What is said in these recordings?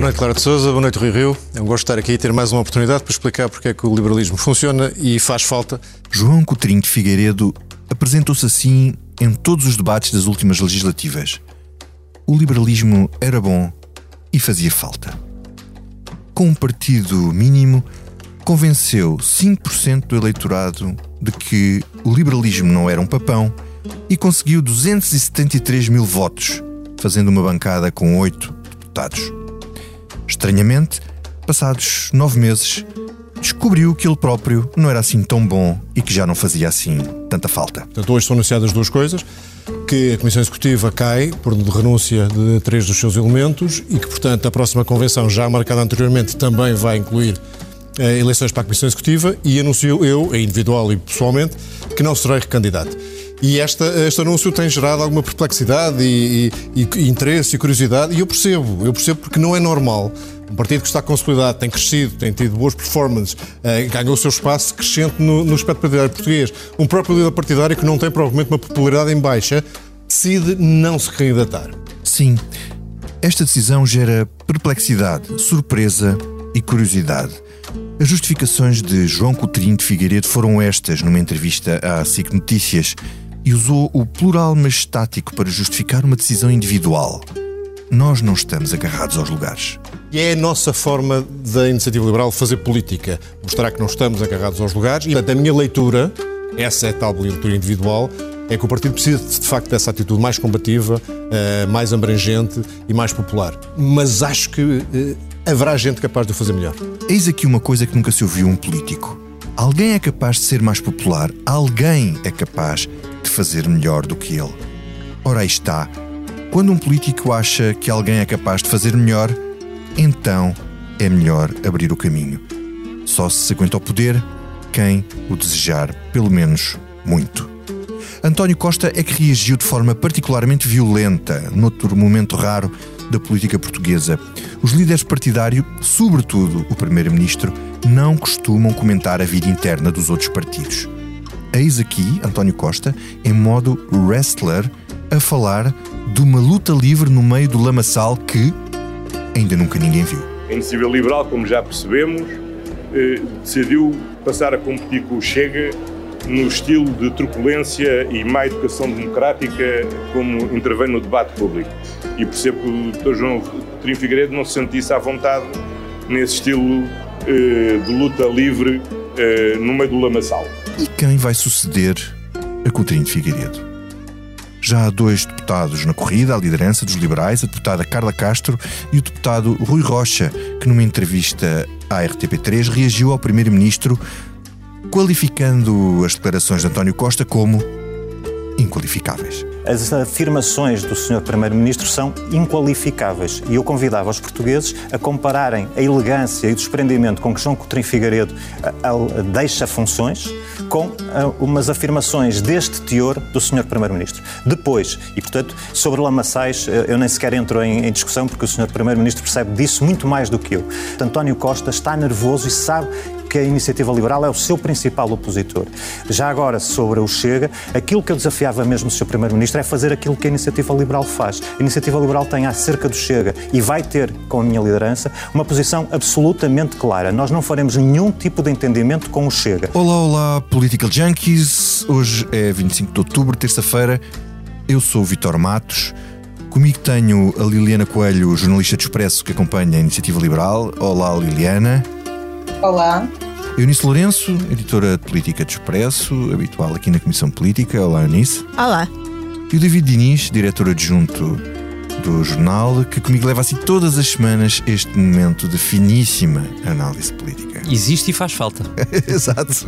Boa noite, Clara de Souza. Boa noite, Rui Rio. É um gosto estar aqui e ter mais uma oportunidade para explicar porque é que o liberalismo funciona e faz falta. João Coutrinho de Figueiredo apresentou-se assim em todos os debates das últimas legislativas. O liberalismo era bom e fazia falta. Com um partido mínimo, convenceu 5% do eleitorado de que o liberalismo não era um papão e conseguiu 273 mil votos, fazendo uma bancada com oito deputados. Estranhamente, passados nove meses, descobriu que ele próprio não era assim tão bom e que já não fazia assim tanta falta. Portanto, hoje são anunciadas duas coisas. Que a Comissão Executiva cai por renúncia de três dos seus elementos e que, portanto, a próxima convenção, já marcada anteriormente, também vai incluir eh, eleições para a Comissão Executiva e anuncio eu, individual e pessoalmente, que não serei recandidato. E esta, este anúncio tem gerado alguma perplexidade e, e, e, interesse e curiosidade, e eu percebo, eu percebo porque não é normal. Um partido que está consolidado, tem crescido, tem tido boas performances, eh, ganhou o seu espaço crescente no, no espectro partidário português. Um próprio líder partidário que não tem provavelmente uma popularidade em baixa, decide não se candidatar. Sim, esta decisão gera perplexidade, surpresa e curiosidade. As justificações de João Coutrinho de Figueiredo foram estas numa entrevista à SIC Notícias e usou o plural majestático para justificar uma decisão individual. Nós não estamos agarrados aos lugares. E é a nossa forma da iniciativa liberal fazer política, mostrar que não estamos agarrados aos lugares. E, portanto, a minha leitura, essa é a tal leitura individual, é que o partido precisa de facto dessa atitude mais combativa, eh, mais abrangente e mais popular. Mas acho que eh, haverá gente capaz de o fazer melhor. Eis aqui uma coisa que nunca se ouviu um político. Alguém é capaz de ser mais popular, alguém é capaz de fazer melhor do que ele. Ora aí está. Quando um político acha que alguém é capaz de fazer melhor, então é melhor abrir o caminho. Só se aguenta ao poder quem o desejar, pelo menos muito. António Costa é que reagiu de forma particularmente violenta, noutro momento raro da política portuguesa. Os líderes partidários, sobretudo o primeiro-ministro, não costumam comentar a vida interna dos outros partidos. Eis aqui António Costa, em modo wrestler, a falar de uma luta livre no meio do lamaçal que ainda nunca ninguém viu. A Iniciativa Liberal, como já percebemos, eh, decidiu passar a competir com o Chega no estilo de truculência e má educação democrática como intervém no debate público. E percebo que o Dr. João Coutinho Figueiredo não se sentisse à vontade nesse estilo eh, de luta livre eh, no meio do lamaçal. E quem vai suceder a Coutinho de Figueiredo? Já há dois deputados na corrida, a liderança dos liberais, a deputada Carla Castro e o deputado Rui Rocha, que numa entrevista à RTP3 reagiu ao primeiro-ministro qualificando as declarações de António Costa como inqualificáveis. As afirmações do Sr. Primeiro-Ministro são inqualificáveis e eu convidava os portugueses a compararem a elegância e o desprendimento com que João Coutinho Figueiredo deixa funções com umas afirmações deste teor do Sr. Primeiro-Ministro. Depois, e portanto, sobre lamaçais, eu nem sequer entro em, em discussão porque o Sr. Primeiro-Ministro percebe disso muito mais do que eu. António Costa está nervoso e sabe que a Iniciativa Liberal é o seu principal opositor. Já agora, sobre o Chega, aquilo que eu desafiava mesmo o Sr. Primeiro-Ministro é fazer aquilo que a Iniciativa Liberal faz. A Iniciativa Liberal tem acerca do Chega e vai ter, com a minha liderança, uma posição absolutamente clara. Nós não faremos nenhum tipo de entendimento com o Chega. Olá, olá, Political Junkies. Hoje é 25 de outubro, terça-feira. Eu sou o Vitor Matos. Comigo tenho a Liliana Coelho, jornalista de Expresso que acompanha a Iniciativa Liberal. Olá, Liliana. Olá. Eunice Lourenço, editora de política de Expresso, habitual aqui na Comissão Política. Olá, Eunice. Olá. E o David Diniz, diretor adjunto do jornal, que comigo leva assim todas as semanas este momento de finíssima análise política. Existe e faz falta. Exato.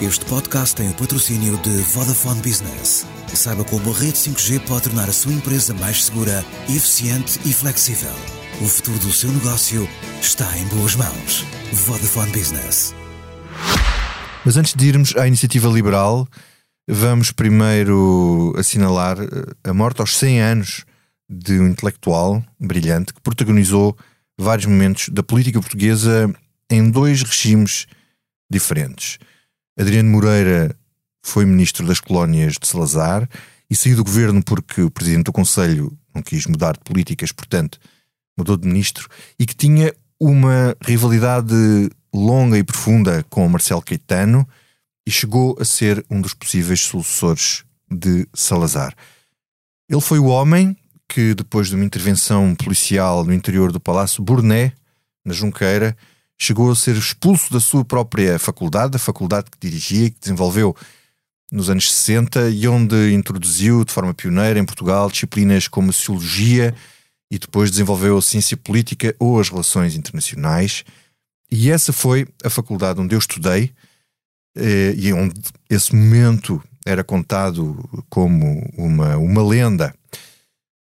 Este podcast tem o patrocínio de Vodafone Business. Saiba como a rede 5G pode tornar a sua empresa mais segura, eficiente e flexível. O futuro do seu negócio está em boas mãos. Vodafone Business. Mas antes de irmos à iniciativa liberal, vamos primeiro assinalar eh, a morte aos 100 anos de um intelectual brilhante que protagonizou vários momentos da política portuguesa em dois regimes diferentes. Adriano Moreira foi ministro das colónias de Salazar e saiu do governo porque o presidente do Conselho não quis mudar de políticas, portanto, mudou de ministro, e que tinha uma rivalidade longa e profunda com Marcelo Caetano e chegou a ser um dos possíveis sucessores de Salazar. Ele foi o homem que, depois de uma intervenção policial no interior do Palácio Burné, na Junqueira, chegou a ser expulso da sua própria faculdade, a faculdade que dirigia e que desenvolveu nos anos 60 e onde introduziu de forma pioneira em Portugal disciplinas como Sociologia e depois desenvolveu a Ciência Política ou as Relações Internacionais. E essa foi a faculdade onde eu estudei eh, e onde esse momento era contado como uma, uma lenda.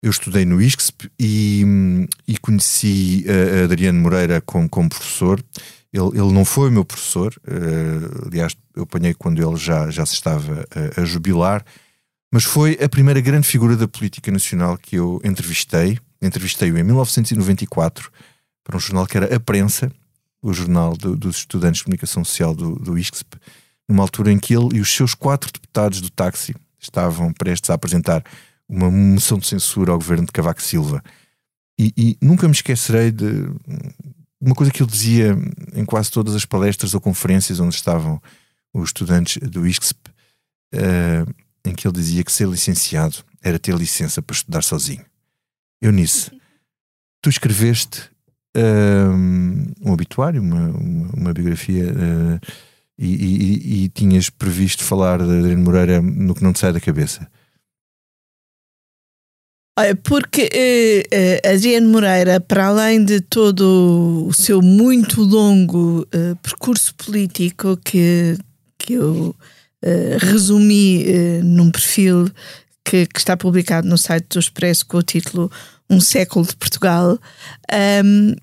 Eu estudei no ISCSP e, e conheci uh, Adriano Moreira como, como professor. Ele, ele, não foi meu professor, uh, aliás, eu apanhei quando ele já, já se estava a, a jubilar, mas foi a primeira grande figura da política nacional que eu entrevistei. Entrevistei-o em 1994 para um jornal que era A Prensa, o jornal do, dos estudantes de comunicação social do, do ISCSP numa altura em que ele e os seus quatro deputados do táxi estavam prestes a apresentar uma moção de censura ao governo de Cavaco Silva. E, e, nunca me esquecerei de uma coisa que ele dizia em quase todas as palestras ou conferências onde estavam os estudantes do ISCSP, uh, em que ele dizia que ser licenciado era ter licença para estudar sozinho. Eunice, tu escreveste uh, um obituário, uma, uma, uma biografia uh, e, e, e, tinhas previsto falar de Adriano Moreira no que não te sai da cabeça? Porque uh, Adriano Moreira, para além de todo o seu muito longo uh, percurso político que, que eu uh, resumi num perfil que, que, está publicado no site do Expresso com o título Um Século de Portugal, um,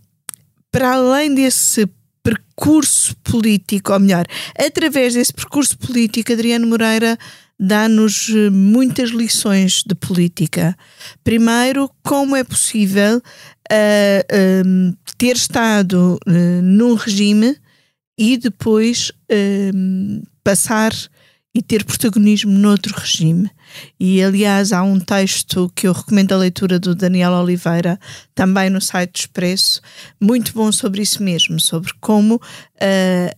para além desse percurso político, ou melhor, através desse percurso político, Adriano Moreira dá-nos eh, muitas lições de política. Primeiro, como é possível uh, um, ter estado uh, num regime e depois passar e ter protagonismo noutro regime. E aliás, há um texto que eu recomendo a leitura do Daniel Oliveira, também no site do Expresso, muito bom sobre isso mesmo, sobre como uh,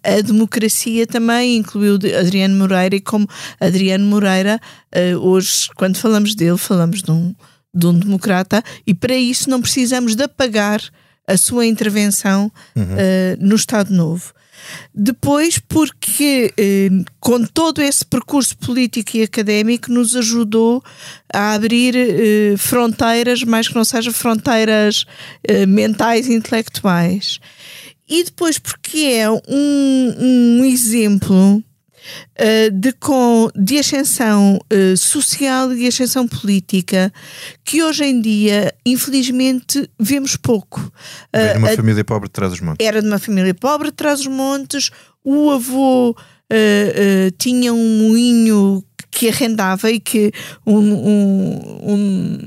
a democracia também incluiu Adriano Moreira e como Adriano Moreira, uh, hoje, quando falamos dele, falamos de um, de um democrata, e para isso não precisamos de apagar a sua intervenção uhum. uh, no Estado Novo. Depois, porque eh, com todo esse percurso político e académico nos ajudou a abrir eh, fronteiras, mais que não sejam fronteiras eh, mentais e intelectuais. E depois, porque é um, um exemplo de, com, de ascensão uh, social e de ascensão política que hoje em dia, infelizmente, vemos pouco. Era de uma uh, família pobre de Trás-os-Montes. Era de uma família pobre de Trás-os-Montes. O avô tinha um moinho que arrendava e que um, um, um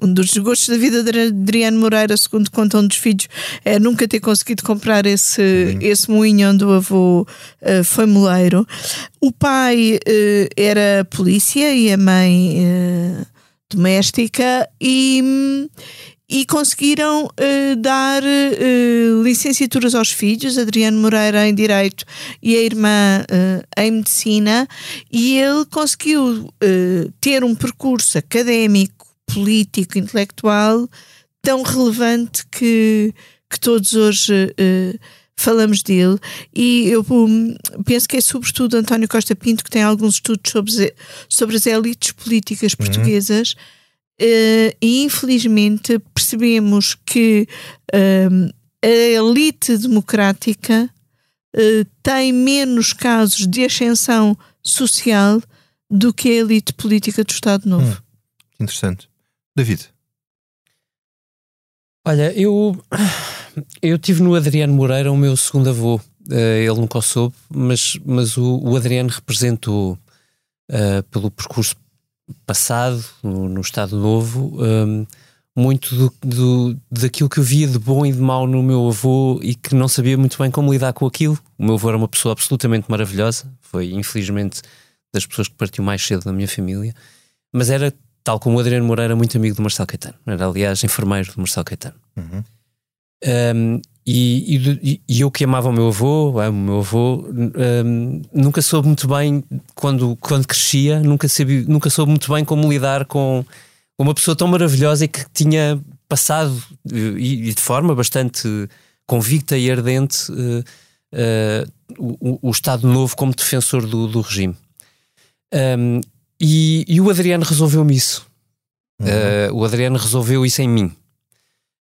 um dos gostos da vida de Adriano Moreira, segundo contam dos filhos, é nunca ter conseguido comprar esse, uhum. esse moinho onde o avô uh, foi moleiro. O pai uh, era polícia e a mãe uh, doméstica e, e conseguiram uh, dar uh, licenciaturas aos filhos, Adriano Moreira em Direito e a irmã uh, em Medicina, e ele conseguiu ter um percurso académico político, intelectual tão relevante que, que todos hoje uh, falamos dele. E eu um, penso que é sobretudo António Costa Pinto que tem alguns estudos sobre, sobre as elites políticas uhum. portuguesas. Uh, e infelizmente percebemos que uh, a elite democrática uh, tem menos casos de ascensão social do que a elite política do Estado Novo. Hum, interessante. David. Olha, eu, eu tive no Adriano Moreira o meu segundo avô. Uh, ele nunca o soube, mas, mas o, o Adriano representou, uh, pelo percurso passado, no, no Estado Novo, um, muito do, do, daquilo que eu via de bom e de mau no meu avô e que não sabia muito bem como lidar com aquilo. O meu avô era uma pessoa absolutamente maravilhosa, foi infelizmente das pessoas que partiu mais cedo da minha família, mas era tal como o Adriano Moreira, muito amigo do Marcelo Caetano. Era, aliás, enfermeiro do Marcelo Caetano. Uhum. Um, e, e, e, eu que amava o meu avô, amo o meu avô, um, nunca soube muito bem, quando, quando crescia, nunca, sabia, nunca soube muito bem como lidar com uma pessoa tão maravilhosa e que tinha passado, e, e de forma bastante convicta e ardente, uh, uh, o, o, Estado Novo como defensor do, do regime. Um, e, e, o Adriano resolveu-me isso. Uhum. Uh, o Adriano resolveu isso em mim.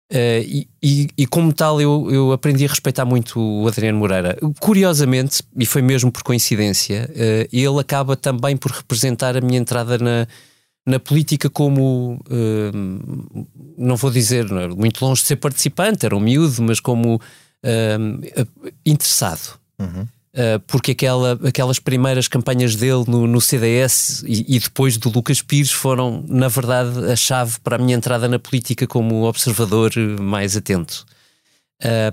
Uh, e, e, e, como tal, eu, eu aprendi a respeitar muito o Adriano Moreira. Curiosamente, e foi mesmo por coincidência, uh, ele acaba também por representar a minha entrada na, na política como, uh, não vou dizer não, muito longe de ser participante, era um miúdo, mas como interessado. Uhum. Uh, porque aquela, aquelas primeiras campanhas dele no, no CDS e, e, depois do Lucas Pires foram, na verdade, a chave para a minha entrada na política como observador mais atento.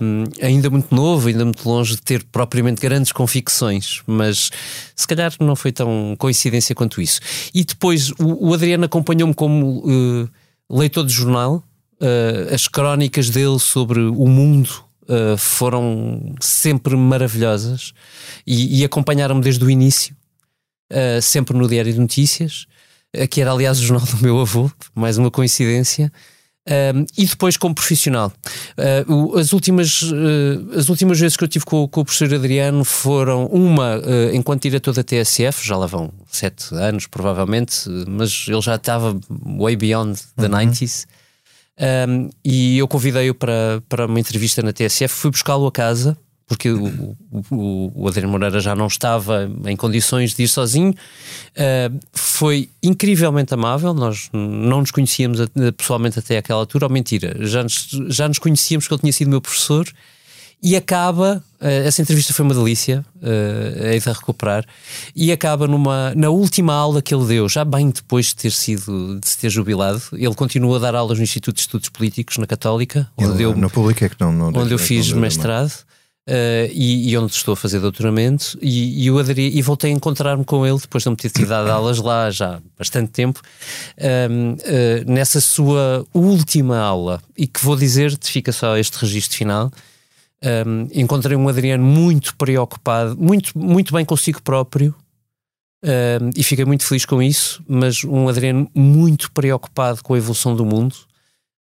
Um, ainda muito novo, ainda muito longe de ter propriamente grandes convicções, mas se calhar não foi tão coincidência quanto isso. E depois o, o Adriano acompanhou-me como uh, leitor de jornal, uh, as crónicas dele sobre o mundo uh, foram sempre maravilhosas e, e acompanharam-me desde o início, uh, sempre no Diário de Notícias, uh, que era aliás o jornal do meu avô, mais uma coincidência. Um, e depois como profissional. Uh, as, últimas, uh, as últimas vezes que eu tive com, com o professor Adriano foram uma uh, enquanto diretor da TSF, já lá vão sete anos provavelmente, mas ele já estava way beyond the uhum. 90s. Um, e eu convidei-o para, para uma entrevista na TSF, fui buscá-lo a casa, porque o, o, o Adriano Moreira já não estava em condições de ir sozinho. Uh, foi incrivelmente amável, nós não nos conhecíamos pessoalmente até aquela altura, ou mentira, já nos, já nos conhecíamos que ele tinha sido meu professor e acaba, uh, essa entrevista foi uma delícia, uh, hei de recuperar, e acaba numa, na última aula que ele deu, já bem depois de ter sido, de se ter jubilado, ele continua a dar aulas no Instituto de Estudos Políticos, na Católica, onde eu, na pública é que não, não onde eu fiz mestrado. Uh, e, e, onde estou a fazer doutoramento e, e eu aderi, e voltei a encontrar-me com ele depois de não ter tido dado aulas lá já há bastante tempo uh, nessa sua última aula e que vou dizer-te, fica só este registro final um, encontrei um Adriano muito preocupado, muito, muito bem consigo próprio, um, e fiquei muito feliz com isso, mas um Adriano muito preocupado com a evolução do mundo.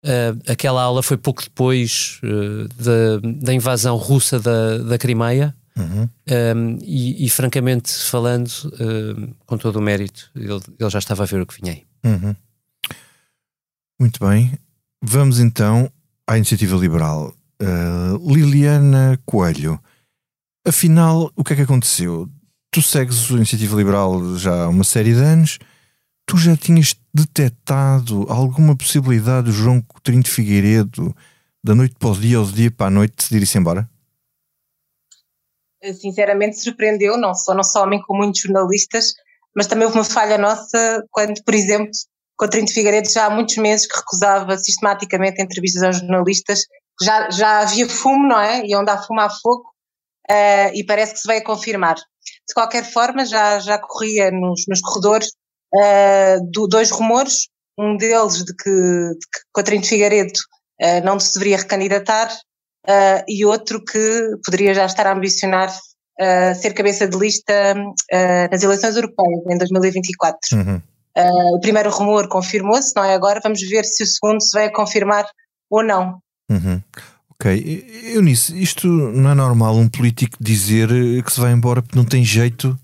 Uh, aquela aula foi pouco depois uh, da, da, invasão russa da, da Crimeia. Uhum. Um, e, e, francamente falando, uh, com todo o mérito, ele, ele, já estava a ver o que vinha aí. Uhum. Muito bem, vamos então à iniciativa liberal. Uh, Liliana Coelho, afinal, o que é que aconteceu? Tu segues a Iniciativa Liberal já há uma série de anos. Tu já tinhas detectado alguma possibilidade do João Coutinho de Figueiredo da noite para o dia ou do dia para a noite decidir-se embora? Sinceramente surpreendeu, não só, não só a mim como muitos jornalistas, mas também houve uma falha nossa quando, por exemplo, Coutinho de Figueiredo já há muitos meses que recusava sistematicamente entrevistas aos jornalistas já, já havia fumo, não é? E onde há fumo há fogo, uh, e parece que se veio a confirmar. De qualquer forma, já, já corria nos, nos corredores uh, do, dois rumores, um deles de que, de que Figueiredo uh, não se deveria recandidatar, e outro que poderia já estar a ambicionar ser cabeça de lista nas eleições europeias em 2024. Uhum. o primeiro rumor confirmou-se, não é? Agora vamos ver se o segundo se vai a confirmar ou não. Uhum. Ok, Eunice, isto não é normal um político dizer que se vai embora porque não tem jeito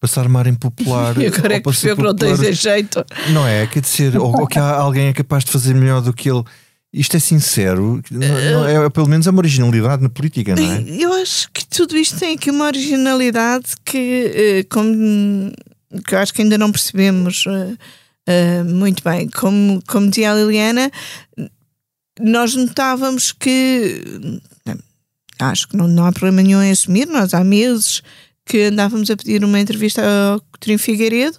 para se armar em popular. E agora é que percebeu que não tem jeito. Não é? Quer dizer, ou, ou que alguém é capaz de fazer melhor do que ele. Isto é sincero, não, não é, pelo menos é uma originalidade na política, não é? Eu acho que tudo isto tem aqui uma originalidade que, eh, como, que eu acho que ainda não percebemos muito bem. Como, como dizia a Liliana, nós notávamos que acho que não, não há problema nenhum em assumir, nós há meses que andávamos a pedir uma entrevista ao Coutinho Figueiredo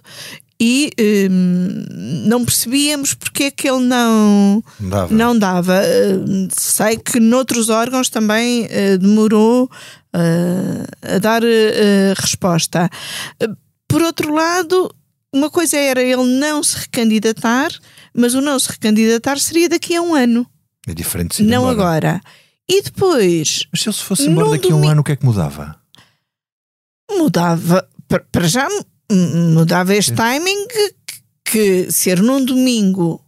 e hum, não percebíamos porque é que ele não dava. Não dava. Uh, sei que noutros órgãos também uh, demorou uh, a dar resposta. por outro lado, uma coisa era ele não se recandidatar, mas o não se recandidatar seria daqui a um ano. É diferente de Não embora. agora. E depois Mas se ele se fosse embora daqui a um ano, o que é que mudava? mudava, para- já mudava este timing que, que ser num domingo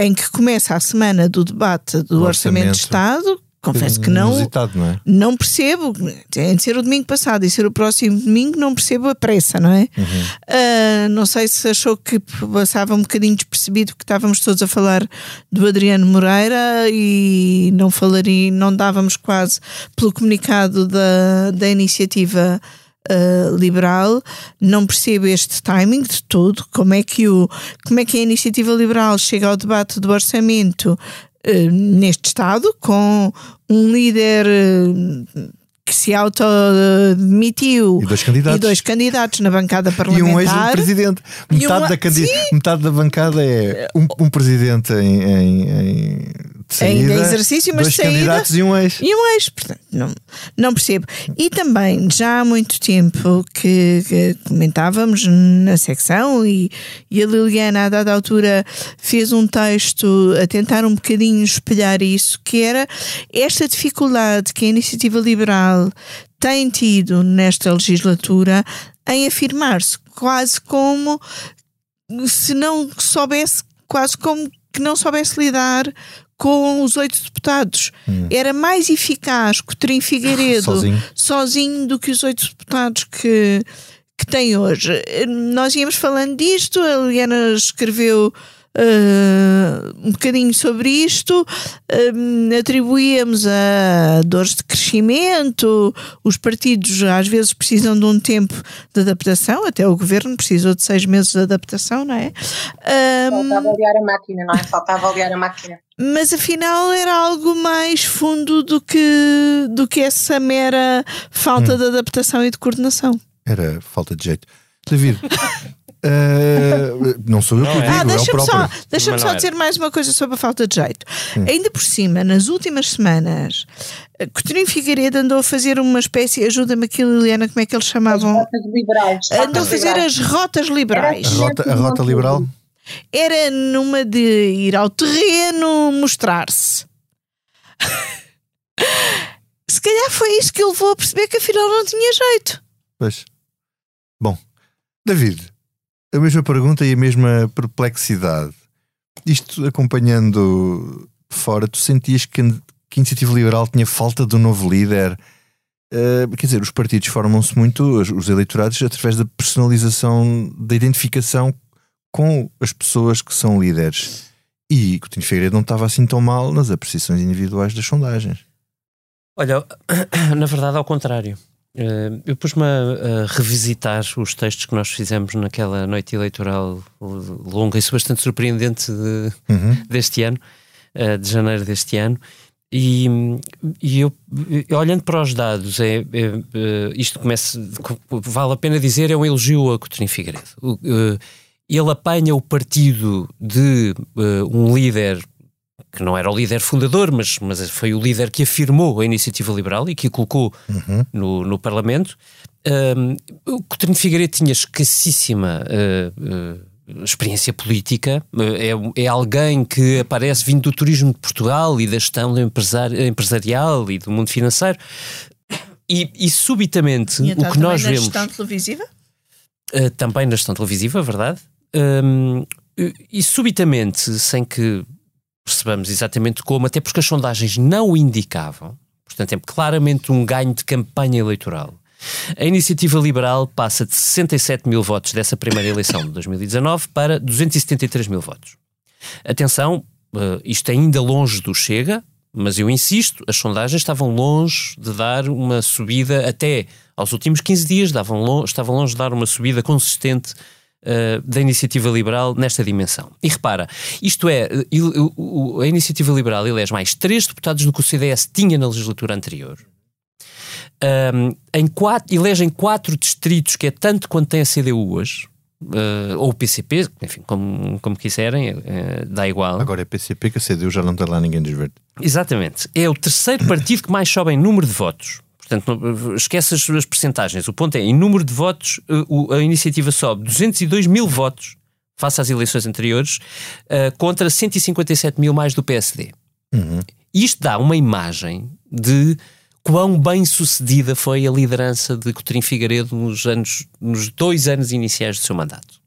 em que começa a semana do debate do Do Orçamento de orçamento. Estado, confesso que não, não é? não percebo, tem de ser o domingo passado e ser o próximo domingo, não percebo a pressa, não é? Ah, não sei se achou que passava um bocadinho despercebido que estávamos todos a falar do Adriano Moreira e não falaria, não dávamos quase pelo comunicado da, da iniciativa ah, liberal, não percebo este timing de todo, como é que o como é que a iniciativa liberal chega ao debate do orçamento eh, neste Estado, com um líder eh, que se autodemitiu E dois candidatos. e dois candidatos na bancada E um parlamentar. ex-presidente. E Metade, um- da metade da bancada é um, um presidente em, em, em saída, Ainda em exercício, mas dois saída. candidatos e um ex. E um ex, portanto, não, não percebo. E também, já há muito tempo que, que comentávamos na secção, e, e a Liliana, a dada altura, fez um texto a tentar um bocadinho espelhar isso, que era esta dificuldade que a iniciativa liberal tem tido nesta legislatura em afirmar-se, quase como se não soubesse, quase como que não soubesse lidar com os oito deputados. Era mais eficaz que o Trim Figueiredo Sozinho. sozinho do que os oito deputados que, que tem hoje. Nós íamos falando disto, a Liliana escreveu eh, um bocadinho sobre isto, eh, atribuíamos a dores de crescimento, os partidos às vezes precisam de um tempo de adaptação, até o governo precisou de seis meses de adaptação, não é? Ah, Faltava aliar a máquina, não é? Faltava aliar a máquina. Mas afinal era algo mais fundo do que, do que essa mera falta de adaptação e de coordenação. Era falta de jeito. David, eh, não sou eu que o Não digo, é. Ah, é o deixa-me só, deixa só é. dizer mais uma coisa sobre a falta de jeito. Ainda por cima, nas últimas semanas, eh, Coutinho Figueiredo andou a fazer uma espécie, ajuda-me aqui, Liliana, como é que eles chamavam? Rotas liberais. Andou a fazer liberais. as rotas liberais. A rota, a rota liberal? Era numa de ir ao terreno mostrar-se. Se calhar foi isso que ele levou a perceber que afinal não tinha jeito. Pois. Bom, David, a mesma pergunta e a mesma perplexidade. Isto acompanhando de fora, tu sentias que, que a Iniciativa Liberal tinha falta de um novo líder? Eh, quer dizer, os partidos formam-se muito, os eleitorados, através da personalização, da identificação com as pessoas que são líderes. E Coutinho Figueiredo não estava assim tão mal nas apreciações individuais das sondagens. Olha, na verdade, ao contrário. Eh, Eu pus-me a, revisitar os textos que nós fizemos naquela noite eleitoral longa e bastante surpreendente de- Uhum. deste ano, eh, de janeiro deste ano. E, e eu, olhando para os dados, é, é, é, isto começa, vale a pena dizer, é um elogio a Coutinho Figueiredo. O, Ele apanha o partido de eh, um líder que não era o líder fundador, mas, mas foi o líder que afirmou a iniciativa liberal e que a colocou no, no Parlamento. Um, o Coutinho Figueiredo tinha escassíssima uh, uh, experiência política, uh, é, é alguém que aparece vindo do turismo de Portugal e da gestão do empresar, empresarial e do mundo financeiro. E, e subitamente Tinha o estado que nós também na vemos. gestão televisiva? Uh, também na gestão televisiva, verdade. Um, e subitamente, sem que percebamos exatamente como, até porque as sondagens não o indicavam, portanto, é claramente um ganho de campanha eleitoral. A iniciativa liberal passa de 67 mil votos dessa primeira eleição de 2019 para 273 mil votos. Atenção, uh, isto é ainda longe do Chega, mas eu insisto, as sondagens estavam longe de dar uma subida até aos últimos 15 dias, davam estavam longe de dar uma subida consistente uh, da iniciativa liberal nesta dimensão. E repara, isto é, uh, a iniciativa liberal elege mais três deputados do que o CDS tinha na legislatura anterior. Um, em quatro, elegem quatro distritos, que é tanto quanto tem a CDU hoje, uh, ou o PCP, enfim, como, como quiserem, uh, dá igual. Agora é PCP que a CDU já não tem lá ninguém desverde. Exatamente. É o terceiro partido que mais sobe em número de votos. Portanto, esquece as, as percentagens. O ponto é, em número de votos, a iniciativa sobe 202 mil votos face às eleições anteriores, uh, contra 157 mil mais do PSD. Uhum. Isto dá uma imagem de quão bem sucedida foi a liderança de Coutinho Figueiredo nos, anos, nos dois anos iniciais do seu mandato.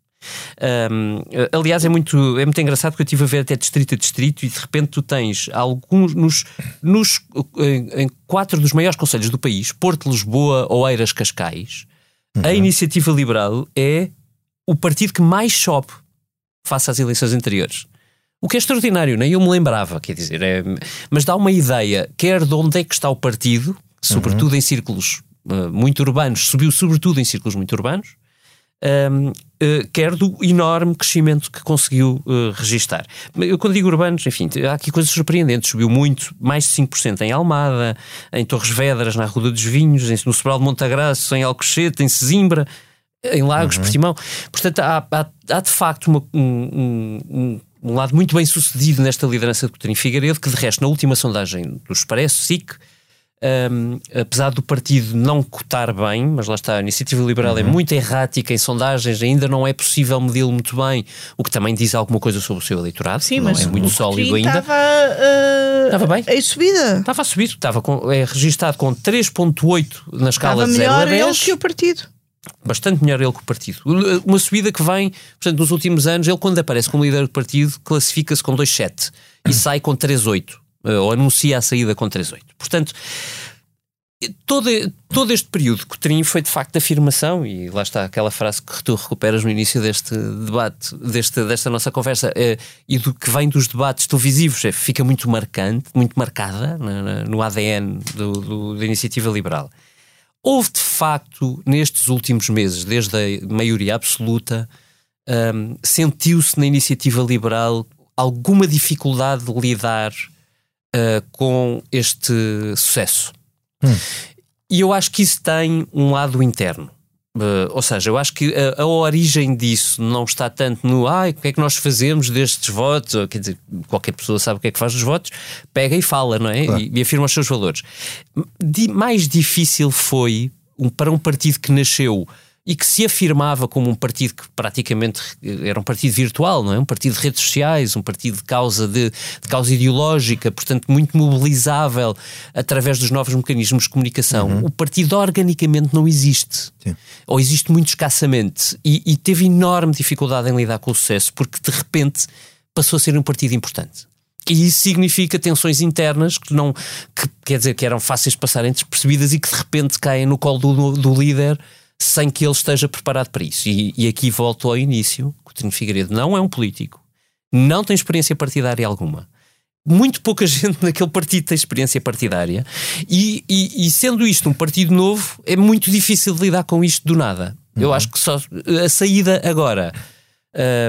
Um, aliás, é muito, é muito engraçado porque eu estive a ver até distrito a distrito e de repente tu tens alguns nos, nos em, quatro dos maiores conselhos do país, Porto, Lisboa, Oeiras, Cascais, uhum. a iniciativa liberal é o partido que mais sobe face às eleições anteriores. O que é extraordinário, nem eu me lembrava, quer dizer, é, mas dá uma ideia, quer de onde é que está o partido, sobretudo uhum. em círculos uh, muito urbanos, subiu sobretudo em círculos muito urbanos, um, quer do enorme crescimento que conseguiu uh, registar. Eu, quando digo urbanos, enfim, há aqui coisas surpreendentes. Subiu muito, mais de 5% em Almada, em Torres Vedras, na Rua dos Vinhos, em, no Sobral de Montagraço, em Alcochete, em Sesimbra, em Lagos, uhum. Portimão. Portanto, há, há, há de facto uma, um, um, um, lado muito bem sucedido nesta liderança de Coutinho Figueiredo, que de resto, na última sondagem do Expresso, SIC, um, apesar do partido não cotar bem, mas lá está, a iniciativa liberal é uhum. é muito errática em sondagens, ainda não é possível medi-lo muito bem, o que também diz alguma coisa sobre o seu eleitorado, Sim, não mas é muito sólido ainda. Estava, uh, estava bem. Em subida. Estava a subir, estava com, é registado com 3.8 na escala estava de 0 a 10. melhor ele que o partido bastante melhor ele que o partido. Uma subida que vem, portanto, nos últimos anos, ele quando aparece como líder do partido, classifica-se com 2,7 e sai com 3,8, eh, ou anuncia a saída com 3,8. Portanto, todo, todo este período que o Trim foi de facto de afirmação, e lá está aquela frase que tu recuperas no início deste debate, deste, desta nossa conversa, é, e do que vem dos debates televisivos, é, fica muito marcante, muito marcada no, ADN do, do, da iniciativa liberal. Houve de facto, nestes últimos meses, desde a maioria absoluta, um, sentiu-se na iniciativa liberal alguma dificuldade de lidar uh, com este sucesso. Hum. E eu acho que isso tem um lado interno. Uh, ou seja, eu acho que a, a, origem disso não está tanto no ai, o que é que nós fazemos destes votos, ou, quer dizer, qualquer pessoa sabe o que é que faz dos votos, pega e fala, não é? Claro. E, e, afirma os seus valores. Di, mais difícil foi um, para um partido que nasceu e que se afirmava como um partido que praticamente era um partido virtual, não é? Um partido de redes sociais, um partido de causa de, de causa ideológica, portanto muito mobilizável através dos novos mecanismos de comunicação. Uhum. O partido organicamente não existe. Sim. Ou existe muito escassamente e, e teve enorme dificuldade em lidar com o sucesso porque de repente passou a ser um partido importante. E isso significa tensões internas que não, que, quer dizer, que eram fáceis de passarem despercebidas e que de repente caem no colo do, do líder sem que ele esteja preparado para isso. E, e aqui volto ao início: Coutinho Figueiredo não é um político, não tem experiência partidária alguma. Muito pouca gente naquele partido tem experiência partidária, e, e, e sendo isto um partido novo, é muito difícil lidar com isto do nada. Uhum. Eu acho que só a saída agora,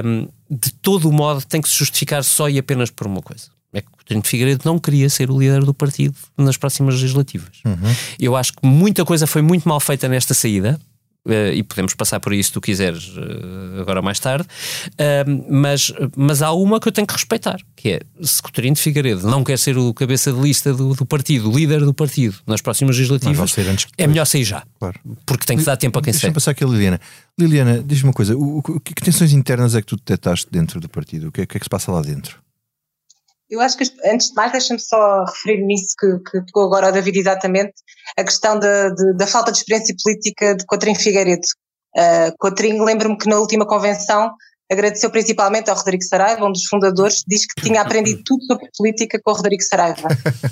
um, de todo o modo, tem que se justificar só e apenas por uma coisa é que Coutinho de Figueiredo não queria ser o líder do partido nas próximas legislativas. Uhum. Eu acho que muita coisa foi muito mal feita nesta saída. Uh, e podemos passar por isso se tu quiseres uh, agora mais tarde, uh, mas, mas há uma que eu tenho que respeitar, que é se Coutinho de Figueiredo não quer ser o cabeça de lista do, do partido, o líder do partido nas próximas legislativas, é melhor sair já, claro. porque tem que dar tempo a quem Deixa Deixa-me passar aqui a Liliana. Liliana, diz-me uma coisa, o, o, que, que tensões internas é que tu detectaste dentro do partido? O que é, que, é que se passa lá dentro? Eu acho que, antes de mais, deixa-me só referir nisso que, que tocou agora o David exatamente, a questão da, de, da falta de experiência política de Cotrim Figueiredo. Uh, Cotrim, lembro-me que na última convenção agradeceu principalmente ao Rodrigo Saraiva, um dos fundadores, diz que tinha aprendido tudo sobre política com o Rodrigo Saraiva.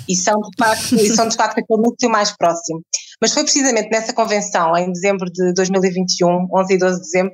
E são de facto, e são de facto aquele núcleo mais próximo. Mas foi precisamente nessa convenção, em dezembro de 2021, 11 e 12 de dezembro,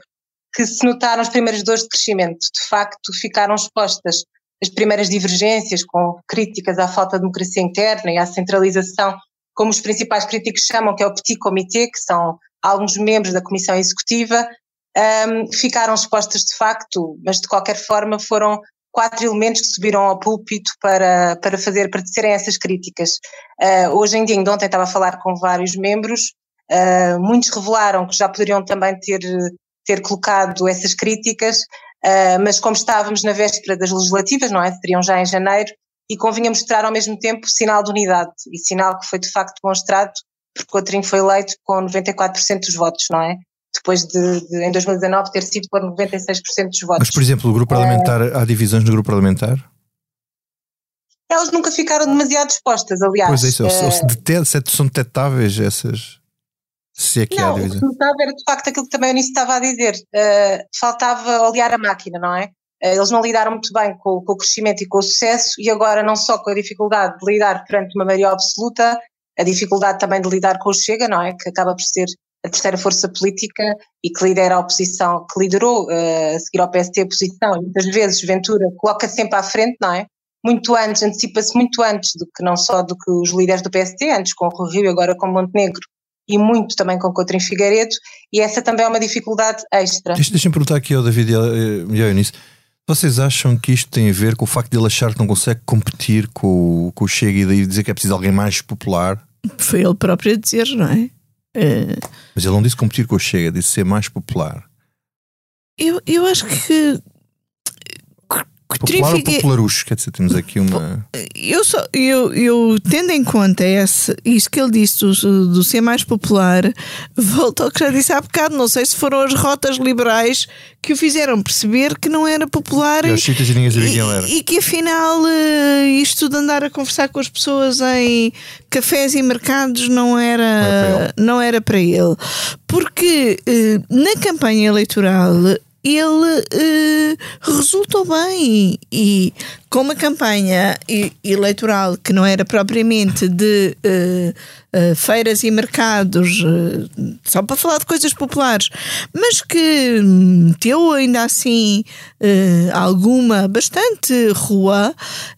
que se notaram as primeiras dores de crescimento. De facto, ficaram expostas as primeiras divergências, com críticas à falta de democracia interna e à centralização, como os principais críticos chamam, que é o Petit Comité, que são alguns membros da Comissão Executiva, um, ficaram expostas de facto, mas de qualquer forma foram quatro elementos que subiram ao púlpito para, para fazer, para tecerem essas críticas. Uh, hoje em dia, ainda ontem estava a falar com vários membros, uh, muitos revelaram que já poderiam também ter, ter colocado essas críticas, Uh, mas como estávamos na véspera das legislativas, não é? Seriam já em janeiro, e convinha mostrar ao mesmo tempo sinal de unidade, e sinal que foi de facto demonstrado porque Coutrinho foi eleito com 94% dos votos, não é? Depois de, de, em 2019 ter sido por 96% dos votos. Mas, por exemplo, o grupo parlamentar, é... há divisões no grupo parlamentar? Elas nunca ficaram demasiado expostas, aliás. Pois é, isso, é... se são detetáveis essas. Se é que não, há era de facto aquilo que também o Nisso estava a dizer. Uh, faltava olhar a máquina, não é? Uh, eles não lidaram muito bem com, com, o crescimento e com o sucesso, e agora não só com a dificuldade de lidar perante uma maioria absoluta, a dificuldade também de lidar com o Chega, não é? Que acaba por ser a terceira força política e que lidera a oposição, que liderou uh, a seguir ao PST a oposição, e muitas vezes Ventura coloca sempre à frente, não é? Muito antes, antecipa-se muito antes do que não só do que os líderes do PST, antes com o Rio e agora com Montenegro, e muito também com Coutinho Figueiredo, e essa também é uma dificuldade extra. Deixa-me perguntar aqui ao David e ao Eunice, vocês acham que isto tem a ver com o facto de ele achar que não consegue competir com, com o Chega e daí dizer que é preciso alguém mais popular? Foi ele próprio a dizer, não é? Uh... Mas ele não disse competir com o Chega, disse ser mais popular. Eu, eu acho que Popular ou popularucho? Quer dizer, temos aqui uma. Eu, só, eu, eu tendo em conta esse, isso que ele disse do, do ser mais popular, volto ao que já disse há bocado. Não sei se foram as rotas liberais que o fizeram perceber que não era popular e, e, era. e que afinal eh, isto de andar a conversar com as pessoas em cafés e mercados não era, não era para ele. Porque eh, na campanha eleitoral ele uh, resultou bem e com uma campanha eleitoral que não era propriamente de uh, uh, feiras e mercados, só para falar de coisas populares, mas que meteu ainda assim alguma, bastante rua,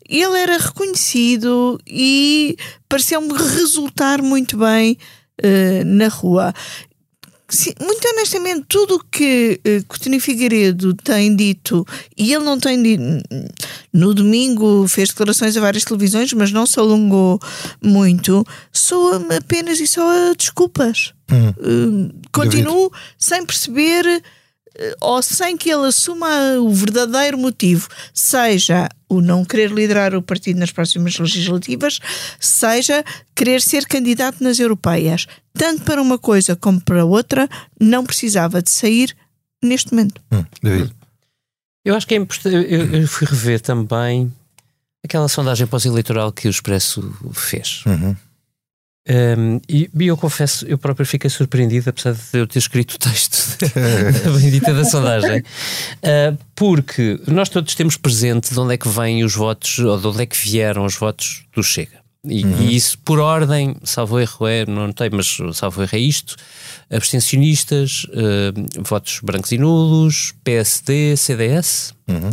ele era reconhecido e pareceu-me resultar muito bem na rua. Sim, muito honestamente, tudo o que uh, Coutinho Figueiredo tem dito, e ele não tem dito, no domingo fez declarações a várias televisões, mas não se alongou muito, soa apenas e só desculpas. Hum. Uh, continuo sem perceber eh, ou sem que ele assuma o verdadeiro motivo, seja o não querer liderar o partido nas próximas legislativas, seja querer ser candidato nas europeias. Tanto para uma coisa como para outra, não precisava de sair neste momento. Hum, eu acho que é importante. Eu, eu, fui rever também aquela sondagem pós-eleitoral que o Expresso fez. Uhum. Um, e, e, eu confesso, eu próprio fiquei surpreendido, apesar de eu ter escrito o texto da bendita da sondagem, uh, porque nós todos temos presente de onde é que vêm os votos, ou de onde é que vieram os votos do Chega. E, uhum. e isso por ordem, salvo erro é, não tem, mas salvo erro é isto: abstencionistas, uh, votos brancos e nulos, PSD, CDS, uhum.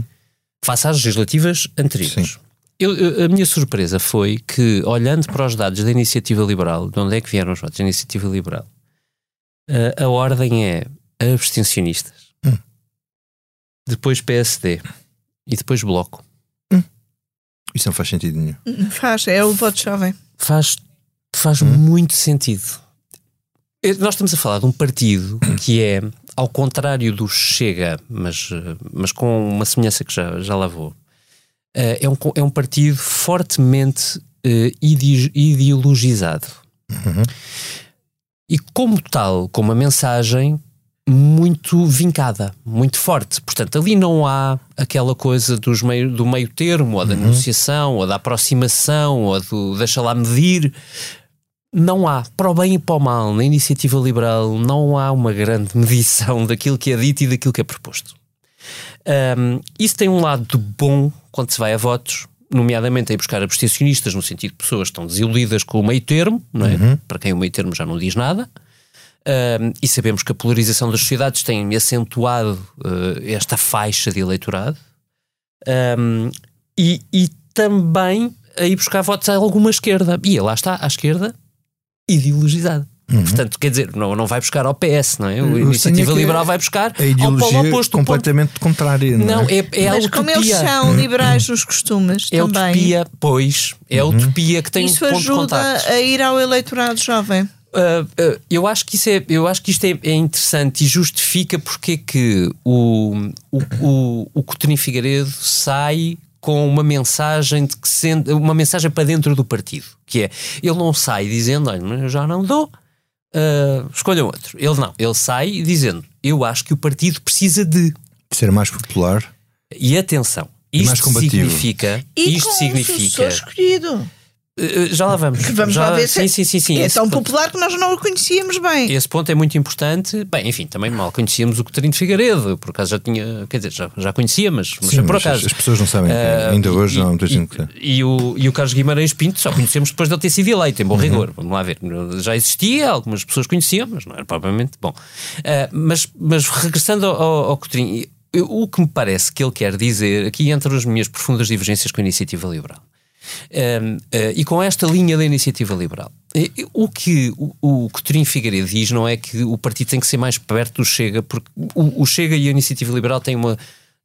face às legislativas anteriores. Sim. Eu, a minha surpresa foi que, olhando para os dados da Iniciativa Liberal, de onde é que vieram os votos da Iniciativa Liberal, a, a ordem é abstencionistas, hum. depois PSD e depois Bloco. Hum. Isso não faz sentido nenhum. Faz, é o voto jovem. Faz, faz hum. muito sentido. Nós estamos a falar de um partido que é, ao contrário do Chega, mas, mas com uma semelhança que já, já lá vou é, um, é um partido fortemente uh, ideologizado. Uhum. E como tal, com uma mensagem muito vincada, muito forte. Portanto, ali não há aquela coisa dos meio, do meio termo, ou da uhum. negociação, ou da aproximação, ou do deixa lá medir. Não há, para o bem e para o mal, na iniciativa liberal, não há uma grande medição daquilo que é dito e daquilo que é proposto. Um, isso tem um lado bom quando se vai a votos, nomeadamente a buscar abstencionistas, no sentido de pessoas que estão desiludidas com o meio termo, é? Uhum. para quem o meio termo já não diz nada. Um, e sabemos que a polarização das sociedades tem acentuado uh, esta faixa de eleitorado. Um, e, e também a ir buscar votos a alguma esquerda. E lá está, à esquerda, ideologizada. Uhum. Portanto, quer dizer, não, não vai buscar ao PS, não é? A Iniciativa Liberal vai buscar a ideologia ao polo oposto. completamente contrária. Não, não é? é, é Mas a utopia. como eles são liberais nos costumes é também. utopia, pois. É a uhum. utopia que tem Isso um ponto ajuda de a ir ao eleitorado jovem. Uh, uh, eu acho que isso é, eu acho que isto é, é interessante e justifica porque é que o, o, o, o Coutinho Figueiredo sai com uma mensagem de que sente, uma mensagem para dentro do partido, que é ele não sai dizendo, olha, eu já não dou, uh, escolham outro. Ele não, ele sai dizendo, eu acho que o partido precisa de ser mais popular. E atenção, isto significa, e isto com significa um escolhido. Uh, já lá vamos. Vamos já, lá ver sim, sim, sim, sim. É tão ponto, popular que nós não o conhecíamos bem. Esse ponto é muito importante. Bem, enfim, também mal conhecíamos o Coutinho de Figueiredo, por acaso já tinha, quer dizer, já, já conhecia, mas, mas sim, por mas acaso. As pessoas não sabem, uh, ainda hoje e, não muita gente. E, e, o, e o Carlos Guimarães Pinto só conhecemos depois de ele ter sido eleito, em bom uhum. rigor. Vamos lá ver. Já existia, algumas pessoas conheciam, mas não era propriamente bom. Uh, mas, mas regressando ao, ao Coutinho, o que me parece que ele quer dizer, aqui entre as minhas profundas divergências com a iniciativa liberal um, uh, e com esta linha da iniciativa liberal. O que o, o Coutinho Figueiredo diz não é que o partido tem que ser mais perto do Chega, porque o, o Chega e a iniciativa liberal têm uma,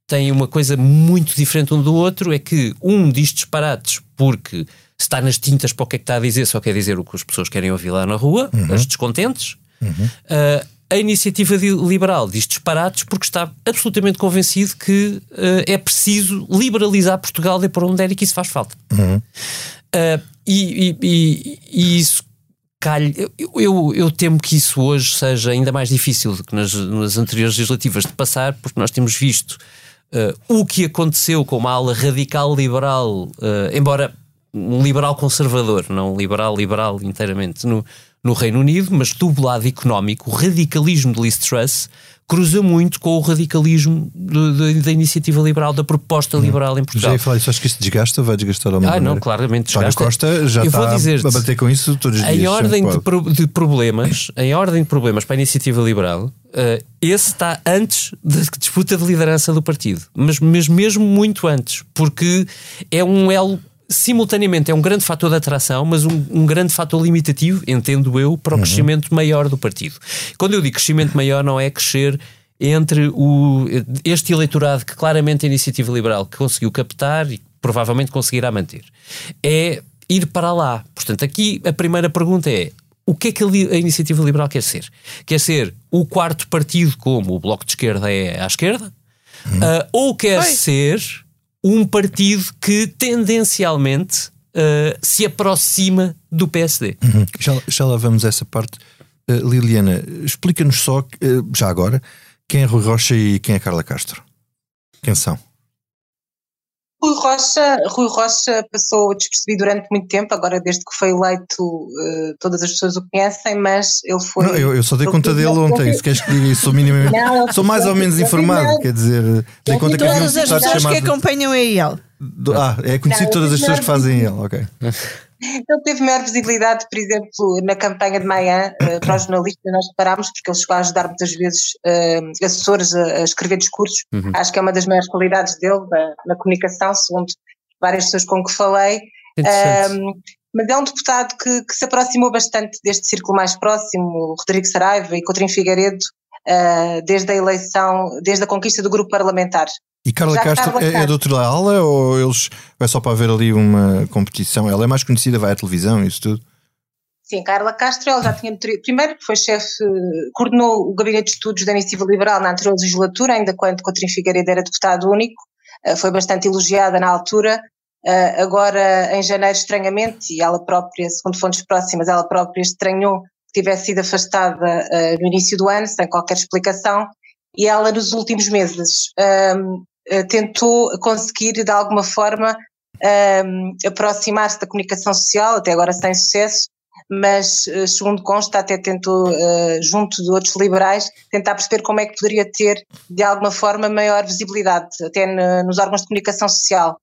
têm uma coisa muito diferente um do outro, é que um diz disparates porque está nas tintas para o que é que está a dizer, só quer dizer o que as pessoas querem ouvir lá na rua, uhum. as descontentes. Uhum. Uh, a iniciativa liberal diz disparates porque está absolutamente convencido que uh, é preciso liberalizar Portugal de por onde é e que isso faz falta. Uhum. Uh, e, e, e, isso calha. Eu, eu, eu, temo que isso hoje seja ainda mais difícil do que nas, nas anteriores legislativas de passar, porque nós temos visto uh, o que aconteceu com uma ala radical liberal, embora um liberal conservador, não um liberal liberal inteiramente, no, no Reino Unido, mas do lado económico, o radicalismo de Liz Truss cruza muito com o radicalismo de, de, da iniciativa liberal, da proposta uhum. liberal em Portugal. Já ia falar isso, acho que isso desgasta, vai desgastar ao mesmo Ah, não, claramente desgasta. Costa já Eu está a bater com isso todos os em dias. Ordem de, pro, de, problemas, em ordem de problemas para a iniciativa liberal, uh, esse está antes da disputa de liderança do partido, mas, mas mesmo muito antes, porque é um elo simultaneamente é um grande fator de atração, mas um, um grande fator limitativo, entendo eu, para o uhum. crescimento maior do partido. Quando eu digo crescimento maior, não é crescer entre o, este eleitorado que claramente a iniciativa liberal conseguiu captar e provavelmente conseguirá manter. É ir para lá. Portanto, aqui a primeira pergunta é: o que é que a iniciativa liberal quer ser? Quer ser o quarto partido, como o Bloco de Esquerda é à esquerda? Uhum. Uh, ou quer Oi. ser um partido que tendencialmente uh, se aproxima do PSD. Uhum. Já, já lá vamos a essa parte. Uh, Liliana, explica-nos só, uh, já agora, quem é Rui Rocha e quem é Carla Castro? Quem são? Rui Rocha, Rui Rocha passou despercebido durante muito tempo, agora desde que foi eleito uh, todas as pessoas o conhecem, mas ele foi. Não, eu, eu só dei conta dele ontem, se queres que diga isso, sou minimamente. Não, sou mais ou menos informado, quer dizer, dei conta que havia um Todas as pessoas que acompanham a ele. Ah, é conhecido não, todas as pessoas que fazem ele, ok. Ele teve maior visibilidade, por exemplo, na campanha de Maia uh, para os jornalistas, nós reparámos, porque ele chegou a ajudar muitas vezes uh, assessores a, a, escrever discursos. Uhum. Acho que é uma das maiores qualidades dele da, na comunicação, segundo várias pessoas com que falei. Um, mas é um deputado que, que, se aproximou bastante deste círculo mais próximo, Rodrigo Saraiva e Coutinho Figueiredo, uh, desde a eleição, desde a conquista do grupo parlamentar. E Carla Já Castro é, é de outra ala ou eles é só para haver ali uma competição? Ela é mais conhecida, vai à televisão, isso tudo? Sim, Carla Castro, ela já tinha. Primeiro, foi chefe, coordenou o Gabinete de Estudos da Iniciativa Liberal na anterior legislatura, ainda quando Coutinho Figueiredo era deputado único, eh, foi bastante elogiada na altura. Eh, agora, em janeiro, estranhamente, e ela própria, segundo fontes próximas, ela própria estranhou tivesse sido afastada eh, no início do ano, sem qualquer explicação, e ela nos últimos meses um, eh, tentou conseguir de alguma forma um, ehm, aproximar-se da comunicação social, até agora sem sucesso, mas eh, segundo consta até tentou, uh, junto de outros liberais, tentar perceber como é que poderia ter de alguma forma maior visibilidade, até no, nos órgãos de comunicação social.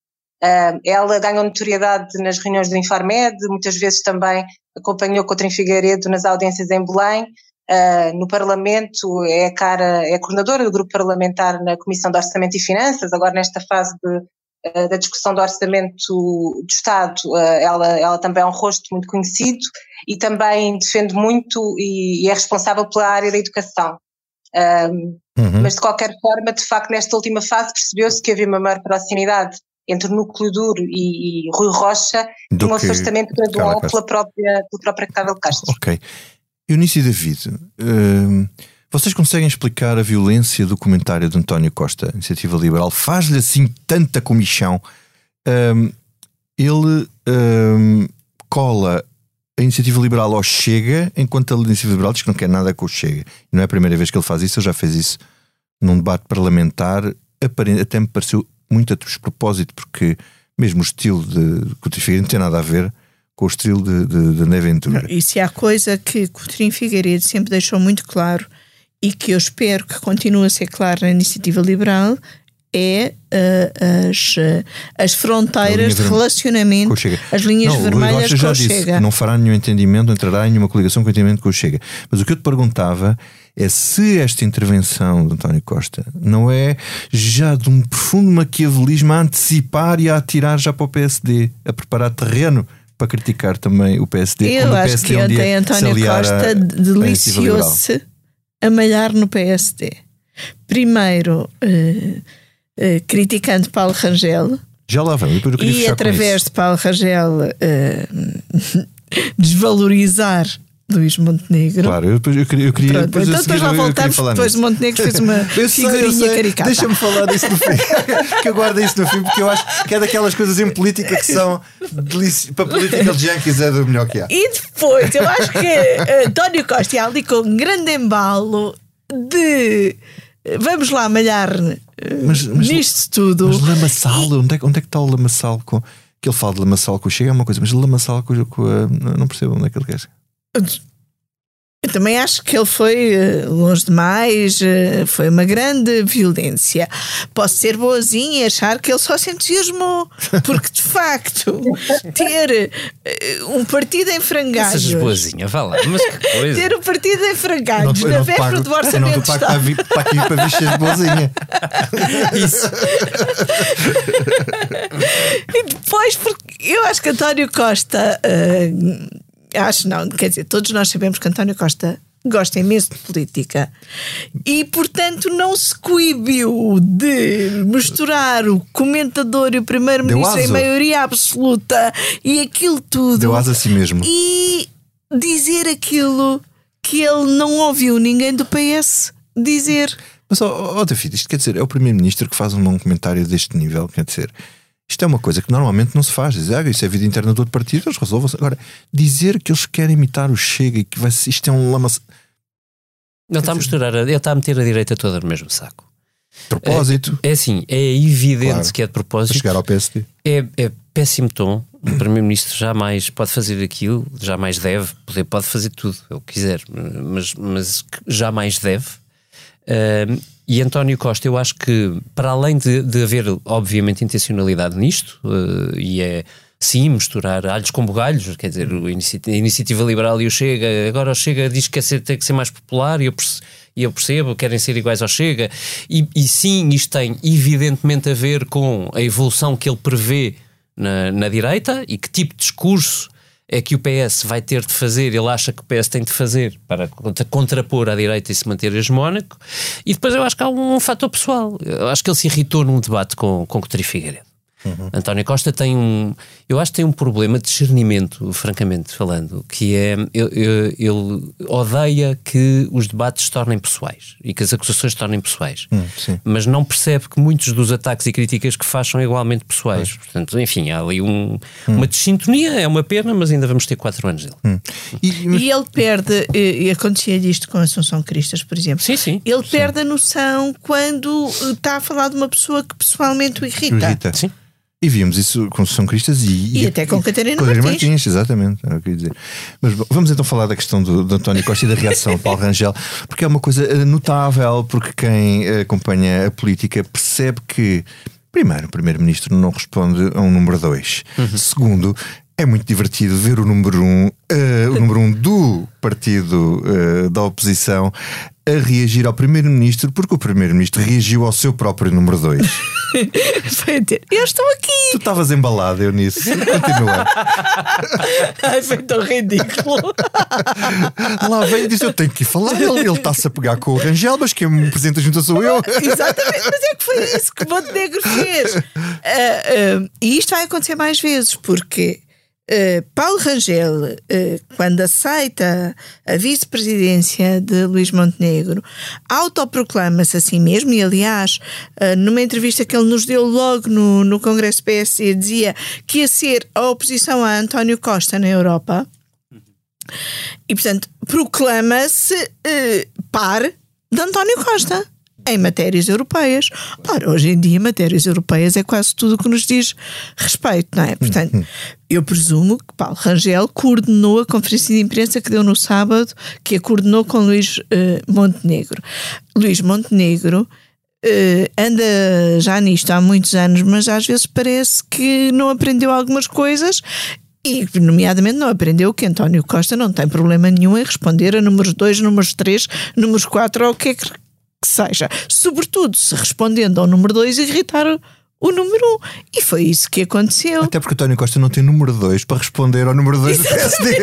Ela ganhou notoriedade nas reuniões do Infarmed, muitas vezes também acompanhou Coutinho Figueiredo nas audiências em Belém, Uh, no Parlamento, é a cara, é a coordenadora do grupo parlamentar na Comissão de Orçamento e Finanças, agora nesta fase de, uh, da discussão do Orçamento do Estado, uh, ela, ela também é um rosto muito conhecido e também defende muito e, e é responsável pela área da educação. Um, uhum. Mas de qualquer forma, de facto, nesta última fase percebeu-se que havia uma maior proximidade entre o núcleo duro e, e Rui Rocha do um afastamento gradual pela própria, pela própria Carla Castro. Ok. Eunice e David, uh, vocês conseguem explicar a violência do comentário de António Costa, Iniciativa Liberal? Faz-lhe assim tanta comichão um, ele um, cola a iniciativa liberal ao Chega, enquanto a iniciativa liberal diz que não quer nada com o Chega. Não é a primeira vez que ele faz isso, ele já fez isso num debate parlamentar, até me pareceu muito a despropósito, porque mesmo o estilo de Coutinho Figueiredo não tem nada a ver com o estilo de, de, de André Ventura. E se há coisa que Coutinho Figueiredo sempre deixou muito claro e que eu espero que continue a ser claro na iniciativa liberal é uh, as, uh, as fronteiras de relacionamento, as linhas não, vermelhas com Chega. não fará nenhum entendimento, entrará em nenhuma coligação com o entendimento com o Chega. Mas o que eu te perguntava é se esta intervenção de António Costa não é já de um profundo maquiavelismo a antecipar e a atirar já para o PSD, a preparar terreno para criticar também o PSD. Eu acho PSD que ontem António Costa deliciou-se a malhar no PSD. Primeiro, uh, uh, criticando Paulo Rangel. Já lá vamos. E através de Paulo Rangel uh, desvalorizar Luís Montenegro. Claro, eu, eu queria. Eu queria Pronto, então depois já voltamos, depois de Montenegro fez uma figurinha caricata. Deixa-me falar disso no fim. que eu guardo isso no fim, porque eu acho que é daquelas coisas em política que são para political junkies é do melhor que há. E depois, eu acho que uh, António Costa e ali com um grande embalo de vamos lá malhar uh, mas, mas, nisto tudo. Mas Lamaçal, e, onde, é, onde é que está o Lamaçal com. Que ele fala de Lamaçal com o Chega é uma coisa, mas Lamaçal com, com a. Não percebo onde é que ele quer. Eu também acho que ele foi eh, longe demais, eh, foi uma grande violência. Posso ser boazinha e achar que ele só se entusiasmou, porque de facto ter eh, um partido em frangalhos. Sejas boazinha, vá lá, mas que coisa. Ter um partido em frangalhos na véspera do orçamento. Eu não pago para, vir, para aqui para vir ser boazinha. Isso. e depois, porque eu acho que António Costa. Uh, acho não, quer dizer, todos nós sabemos que António Costa gosta imenso de política e, portanto, não se coibiu de misturar o comentador e o primeiro-ministro em maioria absoluta e aquilo tudo. Deu asa a si mesmo. E dizer aquilo que ele não ouviu ninguém do PS dizer. Mas, ó, oh, David, isto quer dizer, é o primeiro-ministro que faz um comentário deste nível, quer dizer. Isto é uma coisa que normalmente não se faz. Dizer, ah, isso é vida interna do outro partido, eles resolvam-se. Agora, dizer que eles querem imitar o Chega e que vai, isto é um lama. Não está a misturar, ele está a meter a direita toda no mesmo saco. Propósito. É, é assim, é evidente claro. que é de propósito. Chegar ao PSD. É, é péssimo tom. O Primeiro-Ministro jamais pode fazer aquilo, jamais deve, poder, pode fazer tudo, é o que quiser, mas, mas jamais deve. Uh, e António Costa, eu acho que, para além de, de haver, obviamente, intencionalidade nisto, uh, e é sim misturar alhos com bugalhos, quer dizer, a iniciativa liberal e o Chega, agora o Chega diz que ser, tem que ser mais popular e eu, e eu percebo, querem ser iguais ao Chega, e, e, sim, isto tem evidentemente a ver com a evolução que ele prevê na, na direita e que tipo de discurso é que o PS vai ter de fazer, ele acha que o PS tem de fazer para contrapor à direita e se manter hegemónico. E depois eu acho que há um, um fator pessoal. Eu acho que ele se irritou num debate com, com Coutinho Figueiredo. Uhum. António Costa tem um. Eu acho que tem um problema de discernimento, francamente falando, que é. Ele, odeia que os debates se tornem pessoais e que as acusações se tornem pessoais. Uhum, mas não percebe que muitos dos ataques e críticas que faz são igualmente pessoais. Uhum. Portanto, enfim, há ali um, hum. uma desintonia, é uma pena, mas ainda vamos ter quatro anos dele. Hum. E, e, ele perde, e acontecia isto com a Assunção Cristas, por exemplo. Sim, sim. Ele perde sim. a noção quando está a falar de uma pessoa que pessoalmente o irrita. O irrita. Sim. E vimos isso com São Cristas e, e, e até com Catarina Martins. Martins. Exatamente, era o que eu ia dizer. Mas vamos então falar da questão do, do António Costa e da reação de Paulo Rangel, porque é uma coisa eh, notável, porque quem eh, acompanha a política percebe que, primeiro, o Primeiro-Ministro não responde a um número 2. Uhum. Segundo, é muito divertido ver o número 1, um, uh, o número um do partido uh, da oposição a reagir ao Primeiro-Ministro, porque o Primeiro-Ministro reagiu ao seu próprio número 2. Foi ter, eu estou aqui. Tu estavas embalado, eu nisso. Continua. Ai, foi tão ridículo. Lá vem e diz: Eu tenho que ir falar. Ele, está-se a pegar com o Rangel, mas quem me apresenta junto sou eu. Exatamente, mas é que foi isso que o Montenegro fez. Uh, uh, e isto vai acontecer mais vezes, porque Uh, Paulo Rangel, uh, quando aceita a vice-presidência de Luís Montenegro, autoproclama-se a si mesmo, e aliás, uh, numa entrevista que ele nos deu logo no, no Congresso PSD, dizia que ia ser a oposição a António Costa na Europa. E, portanto, proclama-se par de António Costa em matérias europeias. Ora, hoje em dia, matérias europeias é quase tudo o que nos diz respeito, não é? Portanto, eu presumo que Paulo Rangel coordenou a conferência de imprensa que deu no sábado, que a coordenou com Luís uh, Montenegro. Luís Montenegro. Uh, anda já nisto há muitos anos, mas às vezes parece que não aprendeu algumas coisas e, nomeadamente, não aprendeu que António Costa não tem problema nenhum em responder a números 2, números 3, números 4 ou o que é que que seja, sobretudo se respondendo ao número 2 irritar o número 1. Um. E foi isso que aconteceu. Até porque António Costa não tem número 2 para responder ao número 2 do PSD.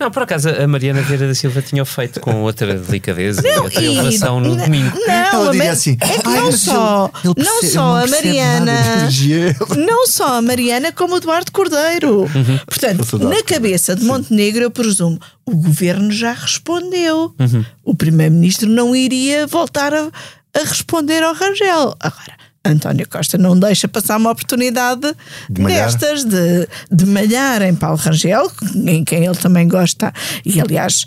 Não, por acaso a Mariana Vieira da Silva tinha feito com outra delicadeza não, outra elevação no domingo. Não, ela diria assim, é que não só, ele, ele não só a Mariana, não só a Mariana como o Eduardo Cordeiro. Uhum. Portanto, na cabeça de Montenegro, eu presumo, o governo já respondeu. Uhum. O primeiro-ministro não iria voltar a, a responder ao Rangel. Agora, António Costa não deixa passar uma oportunidade de destas de, de malhar em Paulo Rangel, em quem ele também gosta. E aliás,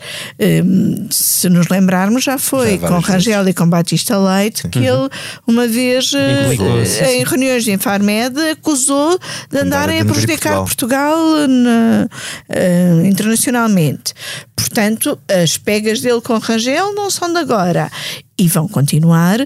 um, se nos lembrarmos, já foi já com Rangel vezes. e com Batista Leite que uhum. ele, uma vez, uh, em reuniões de Infarmed, acusou de andarem a prejudicar Portugal, Portugal na, uh, internacionalmente. Portanto, as pegas dele com Rangel não são de agora e vão continuar.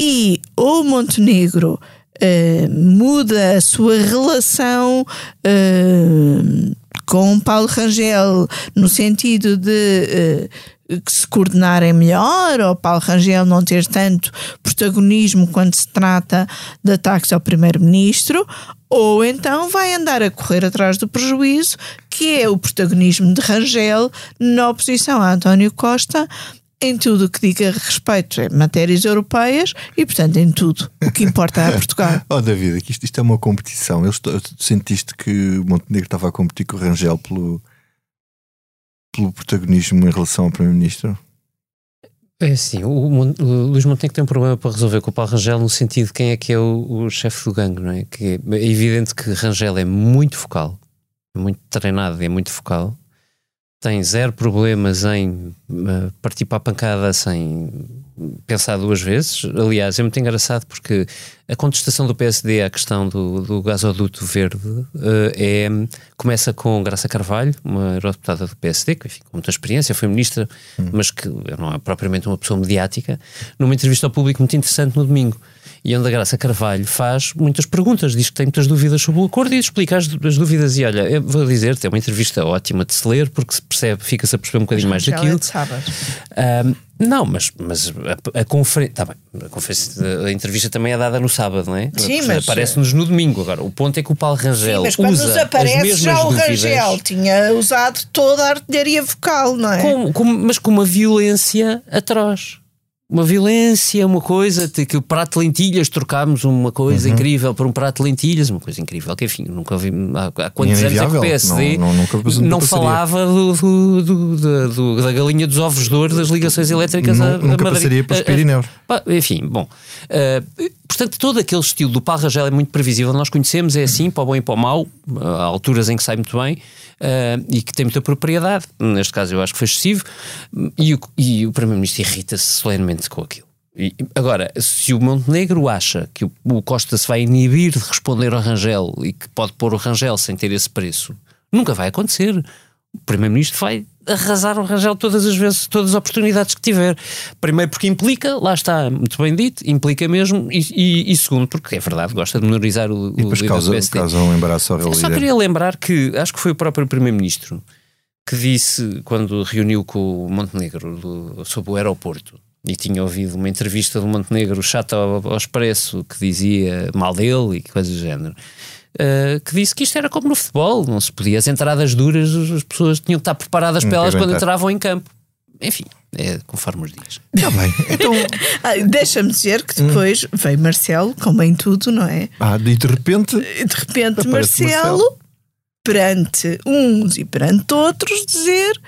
E ou Montenegro uh, muda a sua relação uh, com Paulo Rangel no sentido de uh, que se coordenarem melhor ou Paulo Rangel não ter tanto protagonismo quando se trata de ataques ao primeiro-ministro ou então vai andar a correr atrás do prejuízo que é o protagonismo de Rangel na oposição a António Costa em tudo o que diga respeito a matérias europeias e, portanto, em tudo o que importa a Portugal. oh, David, isto, isto é uma competição. Eu sentiste que Montenegro estava a competir com o Rangel pelo, pelo protagonismo em relação ao Primeiro-Ministro? É assim, o, o, Luís Montenegro tem um problema para resolver com o Paulo Rangel no sentido de quem é que é o, o chefe do gangue, não é? Que é, é evidente que Rangel é muito focal, muito treinado e é muito focal tem zero problemas em uh, partir para a pancada sem pensar duas vezes. Aliás, é muito engraçado porque a contestação do PSD à questão do, do gasoduto verde uh, é, começa com Graça Carvalho, uma eurodeputada do PSD, que enfim, com muita experiência, foi ministra, hum. mas que não é propriamente uma pessoa mediática, numa entrevista ao público muito interessante no domingo e onde a Graça Carvalho faz muitas perguntas, diz que tem muitas dúvidas sobre o acordo e explica as, as dúvidas. E olha, vou dizer, é uma entrevista ótima de se ler, porque se percebe, fica-se a perceber um bocadinho mais daquilo. É um, não, mas, mas a, a conferência. Tá bem, a, conferência, a entrevista também é dada no sábado, não é? Sim, mas. Aparece-nos no domingo. Agora, o ponto é que o Paulo Rangel. Sim, mas quando usa nos aparece, já o Rangel tinha usado toda a artilharia vocal, não é? Com, com, mas com uma violência atroz uma violência, uma coisa, que o prato de lentilhas, trocámos uma coisa uhum. incrível por um prato de lentilhas, uma coisa incrível, que enfim, nunca vi, há, há quantos anos é que o PSD não, não, não falava do, do, do, do, da galinha dos ovos de ouro das ligações elétricas não, a, a nunca Madrid. passaria para os Pirineus. enfim, bom, uh, portanto, todo aquele estilo do Parragel é muito previsível, nós conhecemos, é assim, para o bom e para o mau, há alturas em que sai muito bem, uh, e que tem muita propriedade. Neste caso, eu acho que foi excessivo. E o, e o Primeiro-Ministro irrita-se solenemente com aquilo. E, agora, se o Montenegro acha que o, o, Costa se vai inibir de responder ao Rangel e que pode pôr o Rangel sem ter esse preço, nunca vai acontecer. O Primeiro-Ministro vai arrasar o Rangel todas as vezes, todas as oportunidades que tiver. Primeiro porque implica, lá está, muito bem dito, implica mesmo, e, e, e segundo porque é verdade, gosta de menorizar o, e depois o causa, causa um embaraço ao Eu só queria lembrar que, acho que foi o próprio Primeiro-Ministro que disse, quando reuniu com o Montenegro do, sobre o aeroporto, e tinha ouvido uma entrevista do Montenegro chata ao, ao expresso que dizia mal dele e coisas do género uh, que disse que isto era como no futebol, não se podia. As entradas duras, as pessoas tinham que estar preparadas para elas quando entravam em campo. Enfim, é conforme os dias. Está bem. Então... Ah, deixa-me dizer que depois hum. veio Marcelo, como em tudo, não é? Ah, e de repente. De repente, Marcelo, Marcelo perante uns e perante outros, dizer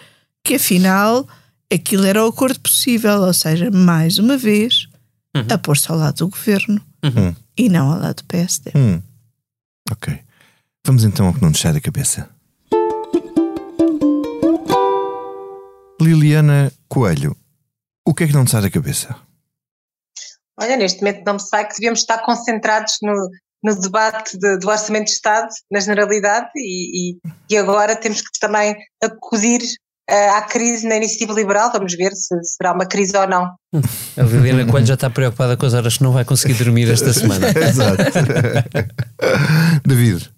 que afinal aquilo era o acordo possível, ou seja, mais uma vez, uhum. a pôr-se ao lado do governo uhum. e não ao lado do PSD. Hum. Ok. Vamos então ao que não nos sai da cabeça. Liliana Coelho, o que é que não te sai da cabeça? Olha, neste momento não me sai que devíamos estar concentrados no, no debate de, do Orçamento de Estado, na generalidade, e, e, e agora temos que também acudir à crise na iniciativa liberal. Vamos ver se será uma crise ou não. A Liliana Coelho já está preocupada com as horas que não vai conseguir dormir esta semana. Exato. David.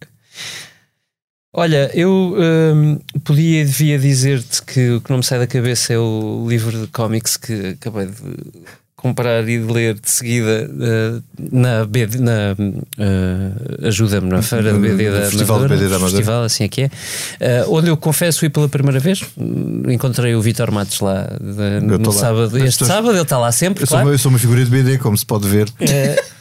Olha, eu um, podia e devia dizer-te que o que não me sai da cabeça é o livro de cómics que acabei de comprar e de ler de seguida uh, na, BD, na uh, ajuda-me na feira do BD da Festival Amadora, BD da Amadora. Festival, assim é que é, uh, onde eu confesso ir pela primeira vez, encontrei o Vitor Matos lá de, no sábado, este sábado, ele está lá sempre. Eu, claro. sou, eu sou uma figura de BD, como se pode ver.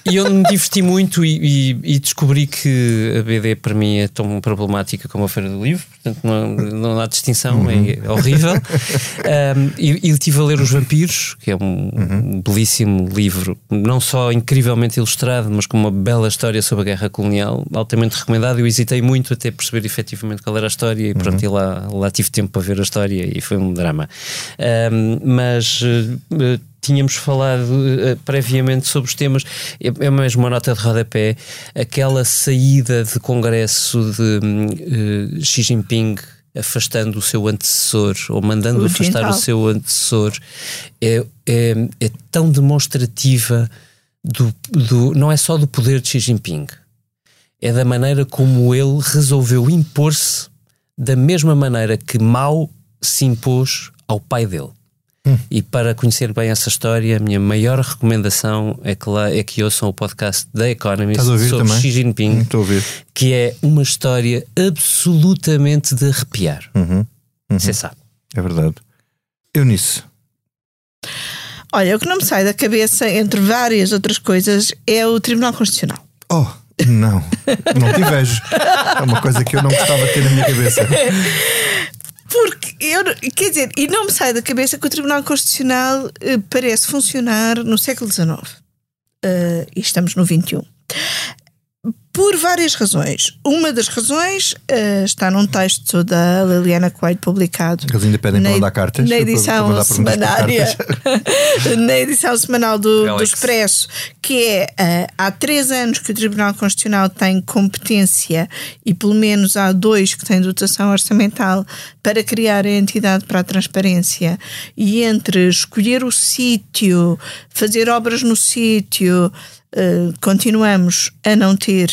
e eu me diverti muito e, e, e, descobri que a BD para mim é tão problemática como a Feira do Livro, portanto não, não há distinção, uhum. é horrível. um, e, e estive a ler Os Vampiros, que é um, uhum. Belíssimo livro, não só incrivelmente ilustrado, mas com uma bela história sobre a guerra colonial, altamente recomendado. Eu hesitei muito até perceber efetivamente qual era a história e pronto, uhum. e lá, lá tive tempo para ver a história e foi um drama. Um, mas. Uh, tínhamos falado uh, previamente sobre os temas, é, é mesmo uma nota de rodapé, aquela saída de congresso de uh, Xi Jinping afastando o seu antecessor ou mandando o afastar o seu antecessor é, é, é tão demonstrativa do, do, não é só do poder de Xi Jinping, é da maneira como ele resolveu impor-se da mesma maneira que Mao se impôs ao pai dele. Hum. E para conhecer bem essa história, a minha maior recomendação é que, lá, é que ouçam o podcast da Economist sobre também? Xi Jinping, hum, que é uma história absolutamente de arrepiar. Uhum. Você uhum. sabe. É verdade. Eunice. Olha, o que não me sai da cabeça, entre várias outras coisas, é o Tribunal Constitucional. Oh, não. Não te vejo. É uma coisa que eu não gostava de ter na minha cabeça. Porque eu, quer dizer, e não me sai da cabeça que o Tribunal Constitucional eh, parece funcionar no século XIX. Uh, eh, e estamos no XXI por várias razões. Uma das razões uh, está num texto da Liliana Coelho publicado. Eles ainda pedem na, para mandar cartas? Na edição para, para semanária, na edição semanal do, do Expresso, que é uh, há três anos que o Tribunal Constitucional tem competência e pelo menos há dois que têm dotação orçamental para criar a entidade para a transparência e entre escolher o sítio, fazer obras no sítio, continuamos a não ter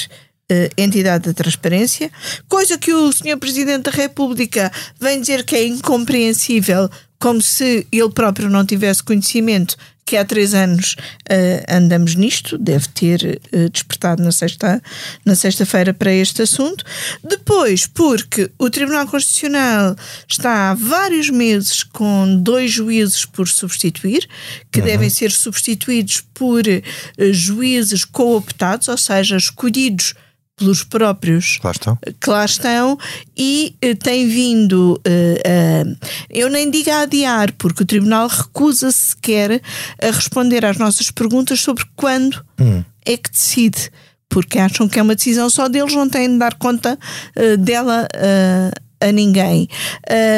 uh, entidade de transparência, coisa que o Sr. Presidente da República vem dizer que é incompreensível, como se ele próprio não tivesse conhecimento que há três anos uh, andamos nisto, deve ter uh, despertado na sexta na sexta-feira para este assunto. Depois, porque o Tribunal Constitucional está há vários meses com dois juízes por substituir, que uhum. devem ser substituídos por uh, juízes cooptados, ou seja, escolhidos pelos próprios que lá estão, que lá estão e uh, tem vindo, uh, eu nem digo a adiar, porque o Tribunal recusa-se sequer a responder às nossas perguntas sobre quando hum. é que decide, porque acham que é uma decisão só deles, não têm de dar conta dela a ninguém.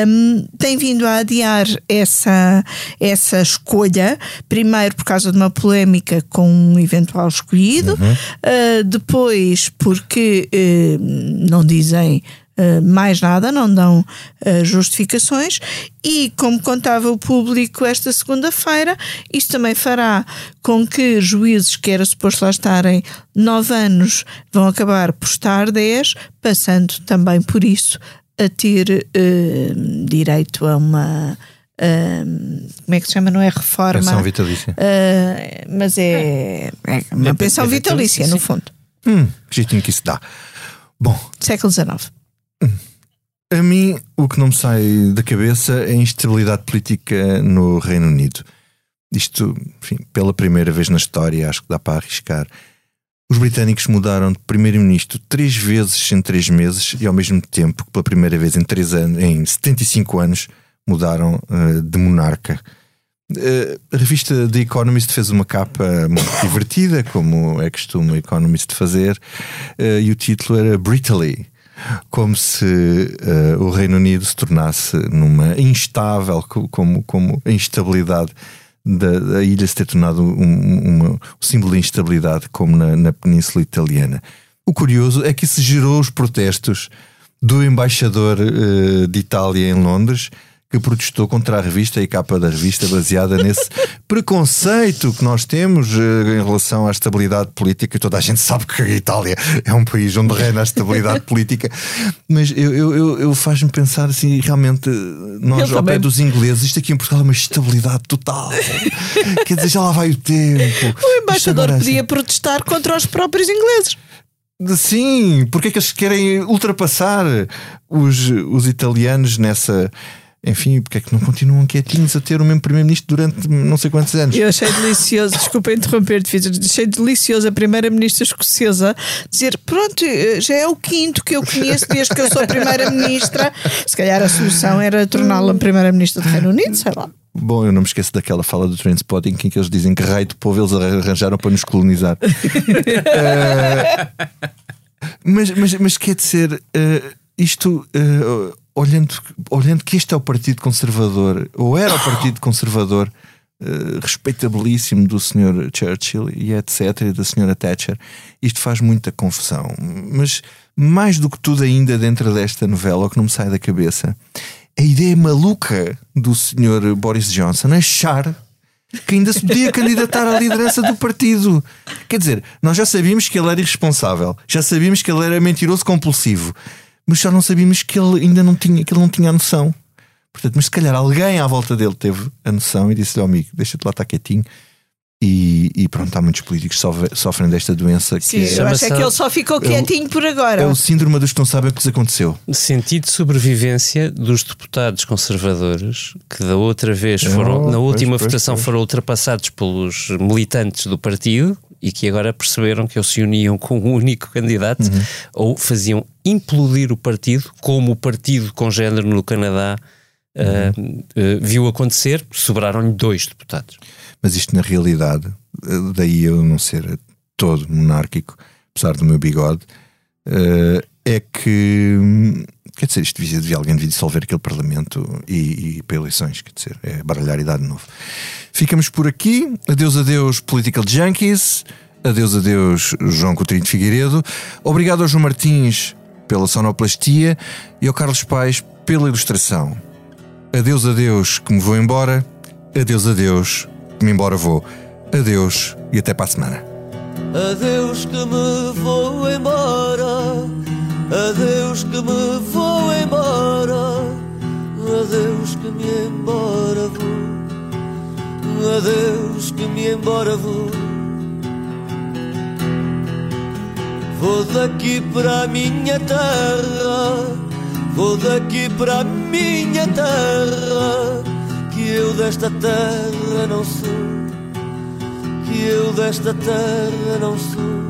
Um, tem vindo a adiar essa, essa escolha, primeiro por causa de uma polémica com um eventual escolhido, uhum. uh, depois porque uh, não dizem. Uh, mais nada, não dão uh, justificações, e como contava o público esta segunda-feira, isto também fará com que juízes que era suposto lá estarem nove anos vão acabar por estar dez, passando também por isso a ter uh, direito a uma. Uh, como é que se chama? Não é reforma? Pensão vitalícia. Uh, mas é, é uma é, pensão é vitalícia, no fundo. Hum, que jeitinho que isso dá. Bom. Século XIX. Hum. A mim, o que não me sai da cabeça é a instabilidade política no Reino Unido. Isto, enfim, pela primeira vez na história, acho que dá para arriscar. Os britânicos mudaram de primeiro-ministro três vezes em três meses e, ao mesmo tempo, pela primeira vez em, três anos, em 75 anos, mudaram uh, de monarca. Uh, a revista The Economist fez uma capa muito divertida, como é costume o Economist fazer, uh, e o título era Britaly como se o Reino Unido se tornasse numa instável, como, como a instabilidade da, da ilha se ter tornado um, uma, um símbolo de instabilidade, como na, na Península Italiana. O curioso é que isso gerou os protestos do embaixador uh, de Itália em Londres que protestou contra a revista e capa da revista baseada nesse preconceito que nós temos uh, em relação à estabilidade política. Toda a gente sabe que a Itália é um país onde reina a estabilidade política, mas eu, eu, eu, eu faz-me pensar assim, realmente, nós ao pé dos ingleses, isto aqui em Portugal é uma estabilidade total. Quer dizer, já lá vai o tempo. O embaixador podia assim... protestar contra os próprios ingleses. Sim, porque é que eles querem ultrapassar os, os italianos nessa enfim, porque é que não continuam quietinhos a ter o mesmo Primeiro-Ministro durante não sei quantos anos? Eu achei delicioso, desculpa interromper-te, achei delicioso a Primeira-Ministra escocesa dizer: pronto, já é o quinto que eu conheço desde que eu sou Primeira-Ministra. Se calhar a solução era torná-la Primeira-Ministra do Reino Unido, sei lá. Bom, eu não me esqueço daquela fala do Trainspotting em que eles dizem que raio de povo eles arranjaram para nos colonizar. uh, mas, mas, mas quer dizer, uh, isto. Uh, olhando, olhando que este é o Partido Conservador, ou era o Partido Conservador uh, respeitabilíssimo do Sr. Churchill e etc., e da Sra. Thatcher, isto faz muita confusão. Mas mais do que tudo, ainda dentro desta novela, o que não me sai da cabeça, a ideia maluca do Sr. Boris Johnson achar que ainda se podia candidatar à liderança do partido. Quer dizer, nós já sabíamos que ele era irresponsável, já sabíamos que ele era mentiroso compulsivo, mas só não sabíamos que ele ainda não tinha, que ele não tinha a noção. Portanto, mas se calhar alguém à volta dele teve a noção e disse-lhe, oh, amigo, deixa-te lá estar quietinho. E, e, pronto, há muitos políticos que sofrem desta doença. Sim, que é, eu acho é que ele só ficou quietinho é o, por agora. É o síndrome dos que não sabem o que lhes aconteceu. Sentido de sobrevivência dos deputados conservadores que da outra vez foram, oh, na última pois, votação, pois. foram ultrapassados pelos militantes do partido e que agora perceberam que ou se uniam com um único candidato uhum. ou faziam implodir o partido, como o partido com género no Canadá uhum. uh, uh, viu acontecer, sobraram-lhe dois deputados. Mas isto na realidade, eh, daí eu não ser todo monárquico, apesar do meu bigode, uh, é que quer dizer, isto devia, devia alguém devia dissolver aquele Parlamento e, e para eleições, quer dizer, é baralhar e dar de novo. Ficamos por aqui. Adeus, adeus, Political Junkies. Adeus, adeus, João Coutinho de Figueiredo. Obrigado ao João Martins pela sonoplastia e ao Carlos Pais pela ilustração. Adeus, adeus, que me vou embora. Adeus, adeus, que me embora vou. Adeus e até para a semana. Adeus, que me vou embora. Adeus, que me vou embora. Adeus, que me embora vou adeus que me embora vou. Vou daqui para a minha terra, vou daqui para a minha terra, que eu desta terra não sou, que eu desta terra não sou.